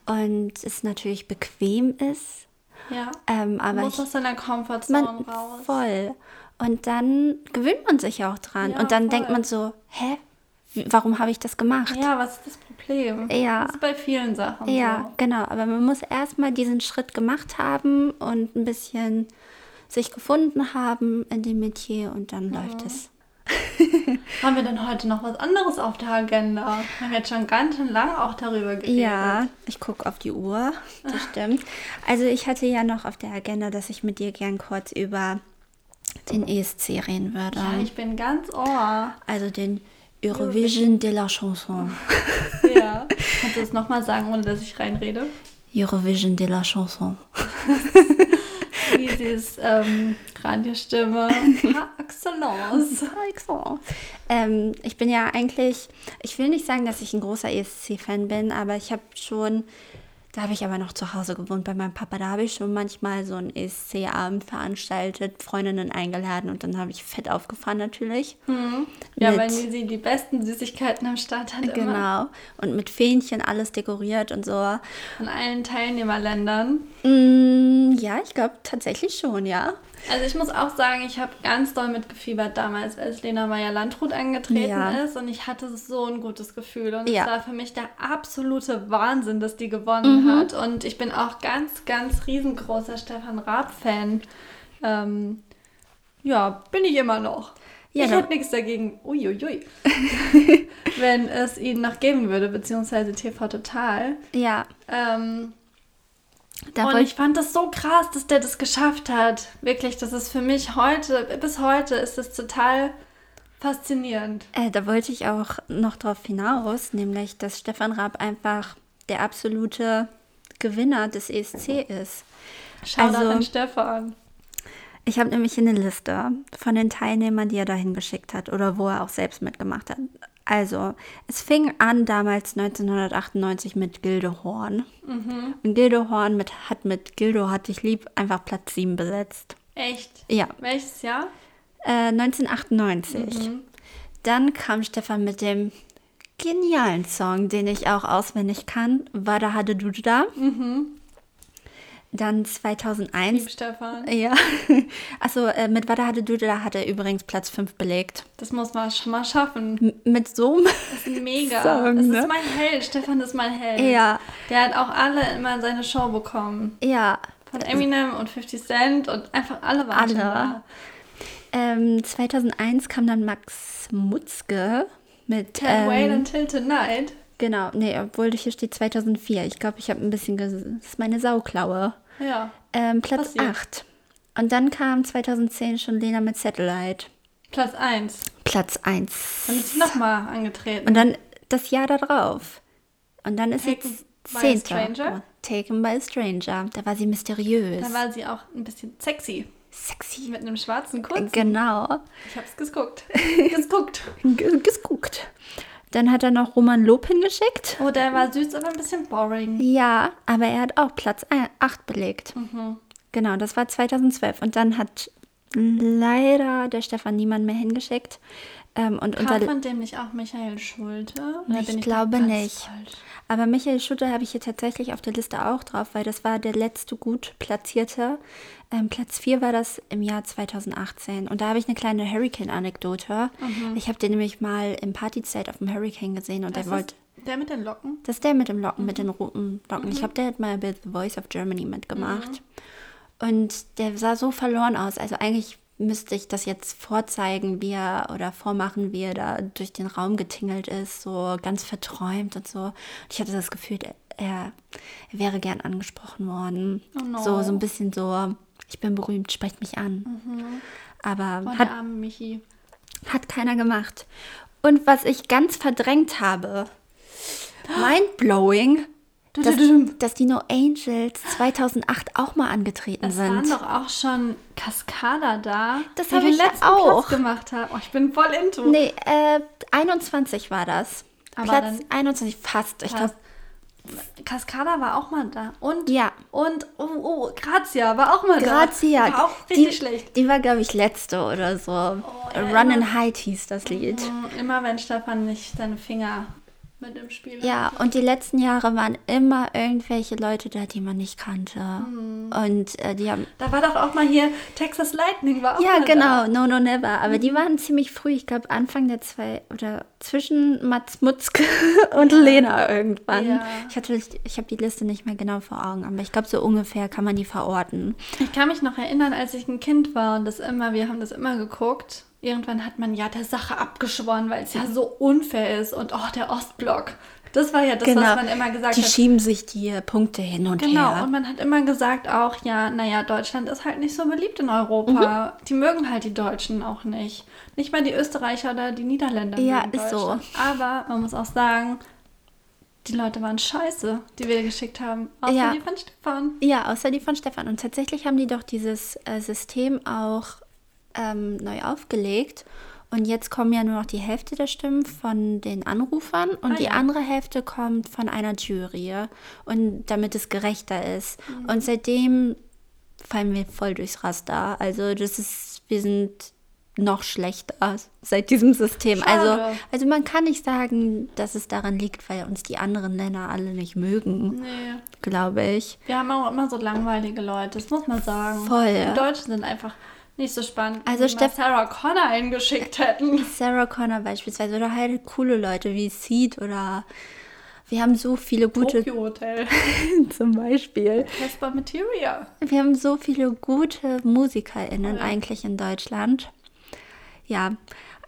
und es natürlich bequem ist. Ja. Ähm, aber muss aus seiner Komfortzone man raus. voll. Und dann gewöhnt man sich auch dran. Ja, und dann voll. denkt man so, hä, warum habe ich das gemacht? Ja, was ist das Problem? Ja. Das ist bei vielen Sachen Ja, so. genau. Aber man muss erstmal diesen Schritt gemacht haben und ein bisschen sich gefunden haben in dem Metier und dann läuft es. Haben wir denn heute noch was anderes auf der Agenda? Wir haben jetzt schon ganz schön lang auch darüber geredet. Ja, ich gucke auf die Uhr. Das stimmt. Also ich hatte ja noch auf der Agenda, dass ich mit dir gern kurz über den ESC reden würde. Ja, ich bin ganz ohr. also den Eurovision de la Chanson. Ja. Kannst du es nochmal sagen, ohne dass ich reinrede? Eurovision de la Chanson. Dieses ähm, Radiostimme. Par excellence. Excellent. Ähm, ich bin ja eigentlich, ich will nicht sagen, dass ich ein großer ESC-Fan bin, aber ich habe schon, da habe ich aber noch zu Hause gewohnt bei meinem Papa, da habe ich schon manchmal so einen ESC-Abend veranstaltet, Freundinnen eingeladen und dann habe ich fett aufgefahren natürlich. Ja, Mit- weil sie die besten Süßigkeiten am Start hat. Immer. Genau. Und mit Fähnchen alles dekoriert und so. Von allen Teilnehmerländern. Mm, ja, ich glaube tatsächlich schon, ja. Also ich muss auch sagen, ich habe ganz doll mitgefiebert damals, als Lena Meyer-Landrut angetreten Ja. ist und ich hatte so ein gutes Gefühl und Ja. es war für mich der absolute Wahnsinn, dass die gewonnen Mhm. hat und ich bin auch ganz, ganz riesengroßer Stefan Raab-Fan. Ähm, ja, bin ich immer noch. Ja, ich hätte nichts dagegen, uiuiui, wenn es ihn noch geben würde, beziehungsweise TV Total. Ja, Ähm, da und ich fand das so krass, dass der das geschafft hat. Wirklich, das ist für mich heute, bis heute ist es total faszinierend. Äh, da wollte ich auch noch drauf hinaus, nämlich, dass Stefan Raab einfach der absolute Gewinner des ESC ist. Shoutout Also- an Stefan. Ich habe nämlich hier eine Liste von den Teilnehmern, die er dahin geschickt hat oder wo er auch selbst mitgemacht hat. Also, es fing an damals 1998 mit Gilde Horn. Und Gilde Horn mit, hat mit Gildo hat dich lieb einfach Platz 7 besetzt. Echt? Ja, Welches Jahr? äh, 1998. Dann kam Stefan mit dem genialen Song, den ich auch auswendig kann, Wada Hade Du Da. Dann 2001. Lieb Stefan. Ja, also äh, mit Wada Hade Du Da hat er übrigens Platz 5 belegt. Das muss man schon mal schaffen. M mit so einem. Das ist mega. Song, das ne? ist mein Held. Stefan ist mein Held. Ja, Der hat auch alle immer seine Show bekommen. ja. Von Eminem und 50 Cent und einfach alle waren Alle. da. Ähm, 2001 kam dann Max Mutzke mit. Can't wait Ähm, until tonight. genau, nee, obwohl hier steht 2004. Ich glaube, ich habe ein bisschen. Das ist meine Sauklaue. Ja. Ähm, Platz Passiert. 8. Und dann kam 2010 schon Lena mit Satellite. Platz 1. Platz 1. Dann ist sie nochmal angetreten. Und dann das Jahr darauf. Und dann ist Taken a Zehnter. Stranger? Taken by a Stranger. Da war sie mysteriös. Da war sie auch ein bisschen sexy. Sexy. Mit einem schwarzen Kurzen. Genau. Ich hab's geguckt. Geguckt. G geguckt. Dann hat er noch Roman Lob hingeschickt. Oh, der war süß, aber ein bisschen boring. Ja, aber er hat auch Platz 8 belegt. Genau, das war 2012. Und dann hat leider der Stefan niemand mehr hingeschickt. Ähm, und Kam unter, von dem nicht auch Michael Schulte? Ich da glaube nicht. falsch? aber Michael Schutter habe ich hier tatsächlich auf der Liste auch drauf, weil das war der letzte gut platzierte. Ähm, Platz 4 war das im Jahr 2018. Und da habe ich eine kleine Hurricane-Anekdote. Ich habe den nämlich mal im Partyzelt auf dem Hurricane gesehen und Das er wollte. der mit den Locken? Das ist der mit dem Locken, mit den roten Locken. Ich glaube, der hat mal bei The Voice of Germany mitgemacht. Und der sah so verloren aus. Also eigentlich müsste ich das jetzt vorzeigen, wie er oder vormachen, wie er da durch den Raum getingelt ist, so ganz verträumt und so. Und ich hatte das Gefühl, er, wäre gern angesprochen worden. Oh no. So, so ein bisschen so, ich bin berühmt, sprecht mich an. Aber Oh, hat, hat keiner gemacht. Und was ich ganz verdrängt habe, mindblowing, dass, dass die No Angels 2008 auch mal angetreten Es waren sind. doch auch schon Kaskader da, Das hab den ich letzten auch. Platz gemacht haben. Oh, ich bin voll into. Nee, äh, 21 war das. Aber Platz dann- 21, fast. Ich glaube, Kaskada war auch mal da. Und, Ja. und, oh, oh, Grazia war auch mal Grazia. da. War auch richtig die, schlecht. Die war, glaube ich, letzte oder so. ja, Run immer- and Hide hieß das Lied. Mm, Immer wenn Stefan nicht seine Finger mit im Spiel Ja, und die letzten Jahre waren immer irgendwelche Leute da, die man nicht kannte. Mhm. Und äh, die haben. Da war doch auch mal hier Texas Lightning war auch Ja, genau, No No Never. Aber Mhm. die waren ziemlich früh, ich glaube Anfang der zwei oder zwischen Mats Mutzke und Lena irgendwann. Ja. Ich, hatte, ich habe die Liste nicht mehr genau vor Augen, aber ich glaube, so ungefähr kann man die verorten. da. Ich kann mich noch erinnern, als ich ein Kind war und das immer, wir haben das immer geguckt. Irgendwann hat man ja der Sache abgeschworen, weil es ja so unfair ist und oh, der Ostblock. Das war ja das, was man immer gesagt Genau. die hat. schieben sich die Punkte hin und Genau, her. und man hat immer gesagt auch, ja, naja, Deutschland ist halt nicht so beliebt in Europa. Mhm. Die mögen halt die Deutschen auch nicht. Nicht mal die Österreicher oder die Niederländer. Ja, ist so. Aber man muss auch sagen, die Leute waren scheiße, die wir geschickt haben. Außer Ja. die von Stefan. Ja, außer die von Stefan. Und tatsächlich haben die doch dieses äh, System auch ähm, neu aufgelegt. Und jetzt kommen ja nur noch die Hälfte der Stimmen von den Anrufern und Ah, die ja. andere Hälfte kommt von einer Jury. Und damit es gerechter ist. Mhm. Und seitdem fallen wir voll durchs Raster. Also das ist, wir sind noch schlechter seit diesem System. Also, Schade. also man kann nicht sagen, dass es daran liegt, weil uns die anderen Länder alle nicht mögen, Nee. glaube ich. Wir haben auch immer so langweilige Leute, das muss man sagen. Voll. Die Deutschen sind einfach nicht so spannend, Also Steff- Sarah Connor eingeschickt hätten. Sarah Connor beispielsweise oder halt coole Leute wie Seed oder wir haben so viele gute Tokyo Hotel. zum Beispiel. Casper Materia. Wir haben so viele gute MusikerInnen Voll. eigentlich in Deutschland. Ja,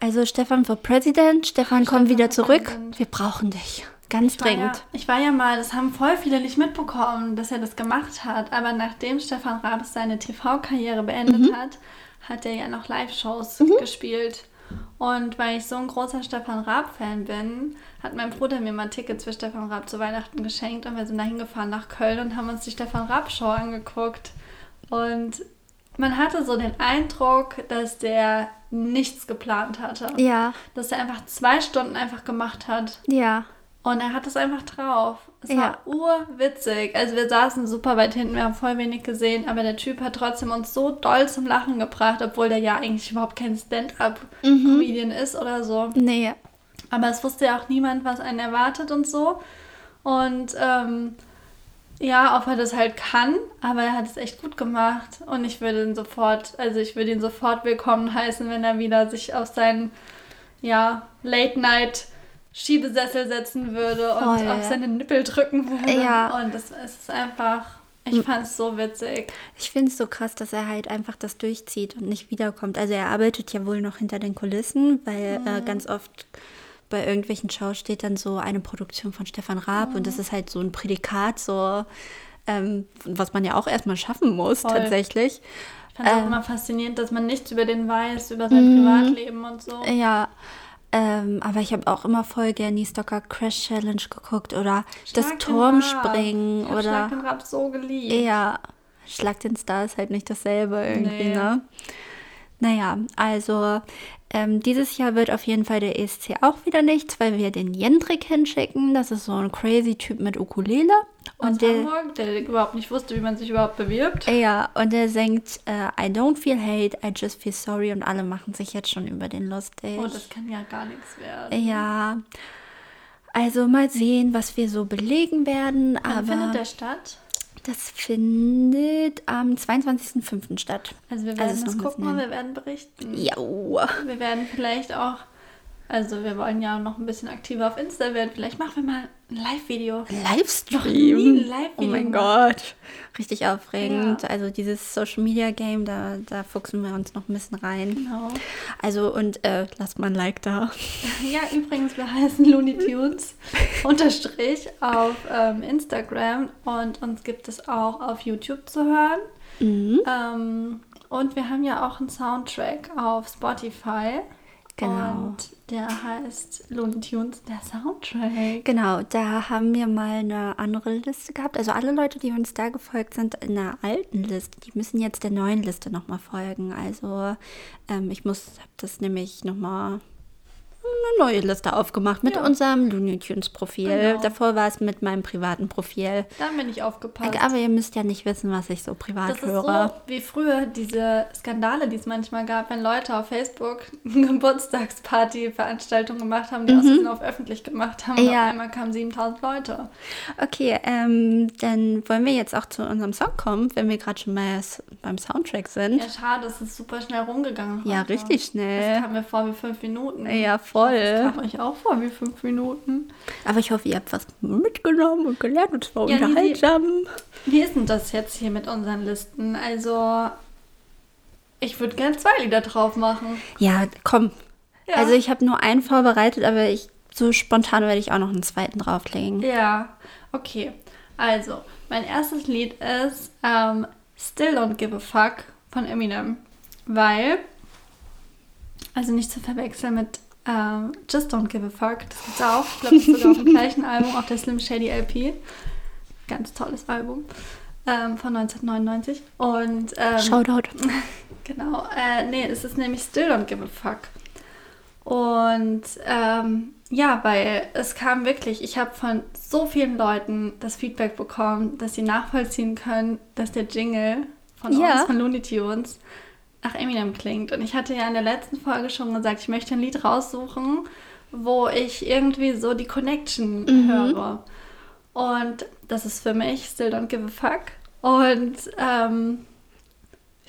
also Stefan for President, Stefan komm Stefan wieder zurück. President. Wir brauchen dich. Ganz Ich war, ja, dringend. ich war ja mal, das haben voll viele nicht mitbekommen, dass er das gemacht hat. Aber nachdem Stefan Raab seine TV-Karriere beendet Mhm. hat, hat er ja noch Live-Shows gespielt. Und weil ich so ein großer Stefan Raab-Fan bin, hat mein Bruder mir mal Tickets für Stefan Raab zu Weihnachten geschenkt und wir sind da hingefahren nach Köln und haben uns die Stefan Raab-Show angeguckt. Und man hatte so den Eindruck, dass der nichts geplant hatte. Ja, Dass er einfach zwei Stunden einfach gemacht hat. ja. Und er hat es einfach drauf. Es Ja. war urwitzig. Also wir saßen super weit hinten, wir haben voll wenig gesehen, aber der Typ hat trotzdem uns so doll zum Lachen gebracht, obwohl der ja eigentlich überhaupt kein Stand-up-Comedian ist oder so. Nee. Aber es wusste ja auch niemand, was einen erwartet und so. Und ähm, ja, ob er das halt kann, aber er hat es echt gut gemacht. Und ich würde ihn sofort, also ich würde ihn sofort willkommen heißen, wenn er wieder sich auf seinen, ja, Late-Night Schiebesessel setzen würde und Voll. auf seine Nippel drücken würde. Ja. Und das ist einfach, ich fand es so witzig. Ich finde es so krass, dass er halt einfach das durchzieht und nicht wiederkommt. Also er arbeitet ja wohl noch hinter den Kulissen, weil äh, ganz oft bei irgendwelchen Shows steht dann so eine Produktion von Stefan Raab und das ist halt so ein Prädikat, so ähm, was man ja auch erstmal schaffen muss Voll. tatsächlich. Ich fand es auch Ähm. immer faszinierend, dass man nichts über den weiß, über sein Privatleben und so. Ja, Ähm, aber ich habe auch immer voll gerne die Stocker Crash Challenge geguckt oder das Schlag den Turmspringen oder Schlag den Rab so geliebt. ja, Schlag den Star ist halt nicht dasselbe irgendwie, Nee. ne? Naja, also ähm, dieses Jahr wird auf jeden Fall der ESC auch wieder nichts, weil wir den Jendrik hinschicken. Das ist so ein crazy Typ mit Ukulele. Und der, Hamburg, der überhaupt nicht wusste, wie man sich überhaupt bewirbt. ja, und der singt äh, I don't feel hate, I just feel sorry und alle machen sich jetzt schon über den lustig. Oh, das kann ja gar nichts werden. ja, also mal sehen, was wir so belegen werden. Wann aber findet der statt? das findet am 22.05. statt. Also wir Also werden noch ein gucken und wir werden berichten. Ja. Wir werden vielleicht auch, also wir wollen ja noch ein bisschen aktiver auf Insta werden. Vielleicht machen wir mal ein Live-Video. Livestream. Live-Video Oh mein gemacht. Gott. Richtig aufregend. Ja. Also dieses Social Media Game, da, da fuchsen wir uns noch ein bisschen rein. Genau. Also und äh, lasst mal ein Like da. Ja, übrigens, wir heißen Looney Tunes unterstrich auf ähm, Instagram und uns gibt es auch auf YouTube zu hören. Mhm. Ähm, und wir haben ja auch einen Soundtrack auf Spotify. Genau. Und der heißt Looney Tunes, der Soundtrack. Genau, da haben wir mal eine andere Liste gehabt. Also alle Leute, die uns da gefolgt sind in der alten Liste, die müssen jetzt der neuen Liste nochmal folgen. Also ähm, ich muss, habe das nämlich nochmal neue Liste aufgemacht mit Ja. unserem Looney Tunes Profil. Genau. Davor war es mit meinem privaten Profil. Da haben wir nicht aufgepasst. Aber ihr müsst ja nicht wissen, was ich so privat Das ist höre. so wie früher diese Skandale, die es manchmal gab, wenn Leute auf Facebook eine Geburtstagsparty-Veranstaltung gemacht haben, die aus Versehen auf öffentlich gemacht haben. Und Mhm. Ja. auf einmal kamen 7000 Leute. Okay, ähm, dann wollen wir jetzt auch zu unserem Song kommen, wenn wir gerade schon mal beim Soundtrack sind. Ja, schade, es ist super schnell rumgegangen. Ja, heute. richtig Das schnell. kam mir vor wie fünf Minuten. Ja, Das voll. kam euch auch vor wie fünf Minuten. Aber ich hoffe, ihr habt was mitgenommen und gelernt und es war Ja, unterhaltsam. Wie ist denn das jetzt hier mit unseren Listen? Also, ich würde gern zwei Lieder drauf machen. Ja, komm. Ja. Also ich habe nur einen vorbereitet, aber ich so spontan werde ich auch noch einen zweiten drauflegen. Ja, okay. Also, mein erstes Lied ist ähm, Still Don't Give a Fuck von Eminem. Weil, also nicht zu verwechseln mit ähm, Just Don't Give a Fuck. Das gibt's auch. Ich glaube, das ist sogar auf dem gleichen Album, auf der Slim Shady LP. Ganz tolles Album. Ähm, von 1999. Und ähm, Shoutout. Genau, äh, nee, es ist nämlich Still Don't Give a Fuck. Und ähm, ja, weil es kam wirklich, ich habe von so vielen Leuten das Feedback bekommen, dass sie nachvollziehen können, dass der Jingle von Ja. uns, von Looney Tunes, nach Eminem klingt. Und ich hatte ja in der letzten Folge schon gesagt, ich möchte ein Lied raussuchen, wo ich irgendwie so die Connection höre. Und das ist für mich Still Don't Give a Fuck. Und ähm,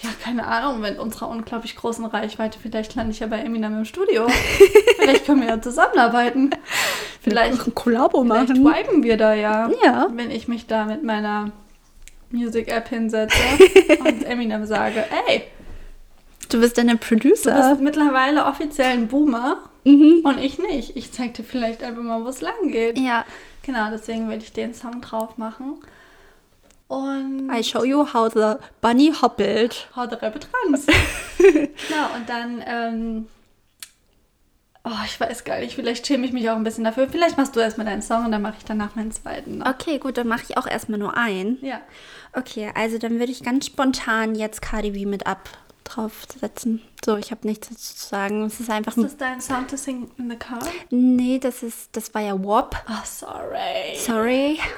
ja, keine Ahnung, mit unserer unglaublich großen Reichweite, vielleicht lande ich ja bei Eminem im Studio. vielleicht können wir ja zusammenarbeiten. Vielleicht, ein Kollabo vielleicht machen. viben wir da ja, Ja. wenn ich mich da mit meiner Music-App hinsetze und Eminem sage, ey, Du bist dann der du Producer. bist mittlerweile offiziell ein Boomer Mhm. und ich nicht. Ich zeig dir vielleicht einfach mal, wo es lang geht. Ja. Genau, deswegen will ich den Song drauf machen. Und I show you how the bunny hoppelt. Haut Rappe Trans. genau, und dann, ähm, oh, ich weiß gar nicht, vielleicht schäme ich mich auch ein bisschen dafür. Vielleicht machst du erstmal deinen Song und dann mache ich danach meinen zweiten. noch. Okay, gut, dann mache ich auch erstmal nur einen. Ja. Okay, also dann würde ich ganz spontan jetzt Cardi B mit ab draufsetzen. So, ich habe nichts dazu zu sagen. Es ist einfach Ist das dein Song to sing in the car? Nee, das ist das war ja Warp. Oh, sorry. Sorry.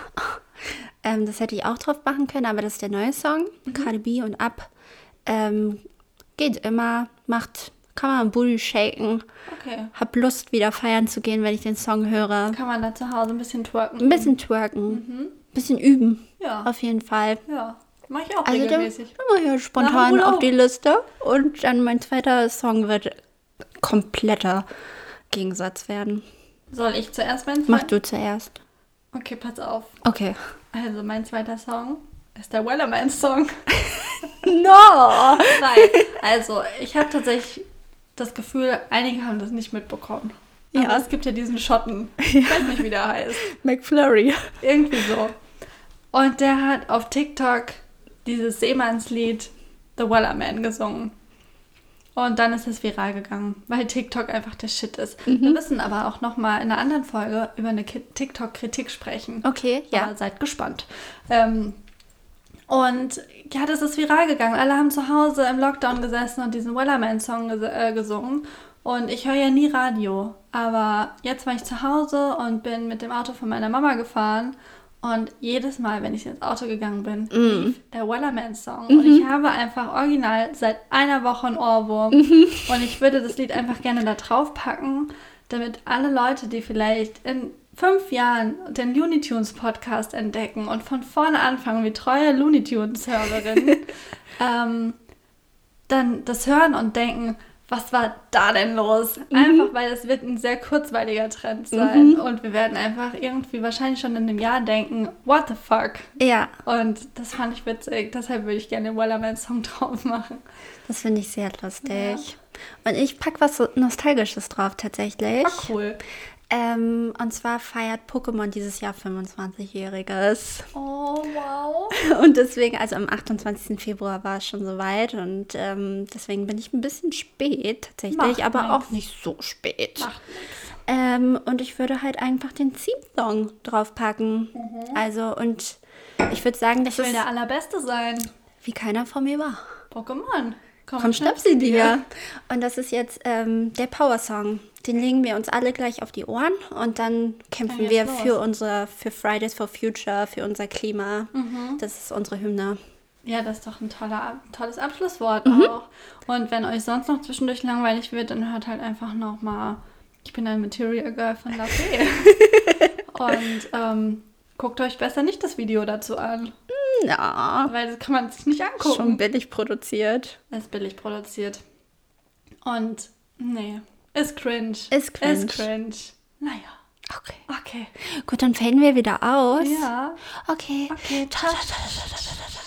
Ähm, das hätte ich auch drauf machen können, aber das ist der neue Song. Cardi B und ab. Ähm, geht immer, macht, kann man Booty shaken. Okay. Hab Lust, wieder feiern zu gehen, wenn ich den Song höre. Kann man da zu Hause ein bisschen twerken? Ein bisschen twerken. Ein bisschen üben. Ja. Auf jeden Fall. Ja. Mach ich auch Also regelmäßig. dann mache ich ja spontan auf die Liste. Und dann mein zweiter Song wird kompletter Gegensatz werden. Soll ich zuerst meinen Song? Mach du zuerst. Okay, pass auf. Okay. Also, mein zweiter Song ist der Wellerman-Song. No! Nein, also ich habe tatsächlich das Gefühl, einige haben das nicht mitbekommen. Ja. Aber es gibt ja diesen Schotten. Ich weiß nicht, wie der heißt. McFlurry. Irgendwie so. Und der hat auf TikTok dieses Seemannslied The Wellerman gesungen. Und dann ist es viral gegangen, weil TikTok einfach der Shit ist. Wir müssen aber auch nochmal in einer anderen Folge über eine TikTok-Kritik sprechen. Okay, ja. Aber seid gespannt. Ähm, und ja, das ist viral gegangen. Alle haben zu Hause im Lockdown gesessen und diesen Wellerman-Song ges äh, gesungen. Und ich höre ja nie Radio. Aber jetzt war ich zu Hause und bin mit dem Auto von meiner Mama gefahren. Und jedes Mal, wenn ich ins Auto gegangen bin, lief der Wellerman-Song. Und ich habe einfach original seit einer Woche einen Ohrwurm. Und ich würde das Lied einfach gerne da drauf packen, damit alle Leute, die vielleicht in fünf Jahren den Looney Tunes Podcast entdecken und von vorne anfangen wie treue Looney Tunes Hörerin, ähm, dann das hören und denken, was war da denn los? Einfach weil es wird ein sehr kurzweiliger Trend sein und wir werden einfach irgendwie wahrscheinlich schon in einem Jahr denken, what the fuck? Ja, Und das fand ich witzig, deshalb würde ich gerne den Wellerman-Song drauf machen. das finde ich sehr lustig. Und ich packe was so Nostalgisches drauf tatsächlich. War cool. Ähm, und zwar feiert Pokémon dieses Jahr 25-Jähriges. Oh, wow. Und deswegen, also am 28. Februar war es schon soweit und ähm, deswegen bin ich ein bisschen spät tatsächlich, Macht aber nichts. auch nicht so spät. Macht nix. Ähm, und ich würde halt einfach den Theme-Song draufpacken. Also, und ich würde sagen, das Ich will ist der Allerbeste sein. wie keiner vor mir war. Pokémon. Komm, Komm, schnapp sie dir. Und das ist jetzt ähm, der Power-Song. Den legen wir uns alle gleich auf die Ohren und dann kämpfen Dann wir geht's für los. unsere, für Fridays for Future, für unser Klima. Das ist unsere Hymne. Ja, das ist doch ein toller, tolles Abschlusswort Mhm. auch. Und wenn euch sonst noch zwischendurch langweilig wird, dann hört halt einfach noch mal Ich bin ein Material Girl von La. Und ähm, guckt euch besser nicht das Video dazu an, Ja, weil das kann man sich nicht angucken. schon billig produziert. Es ist billig produziert. Und nee, ist cringe. Ist cringe. Ist cringe. Naja, Okay. okay. Gut, dann faden wir wieder aus. Ja. Okay. Okay, ciao, ciao, ciao.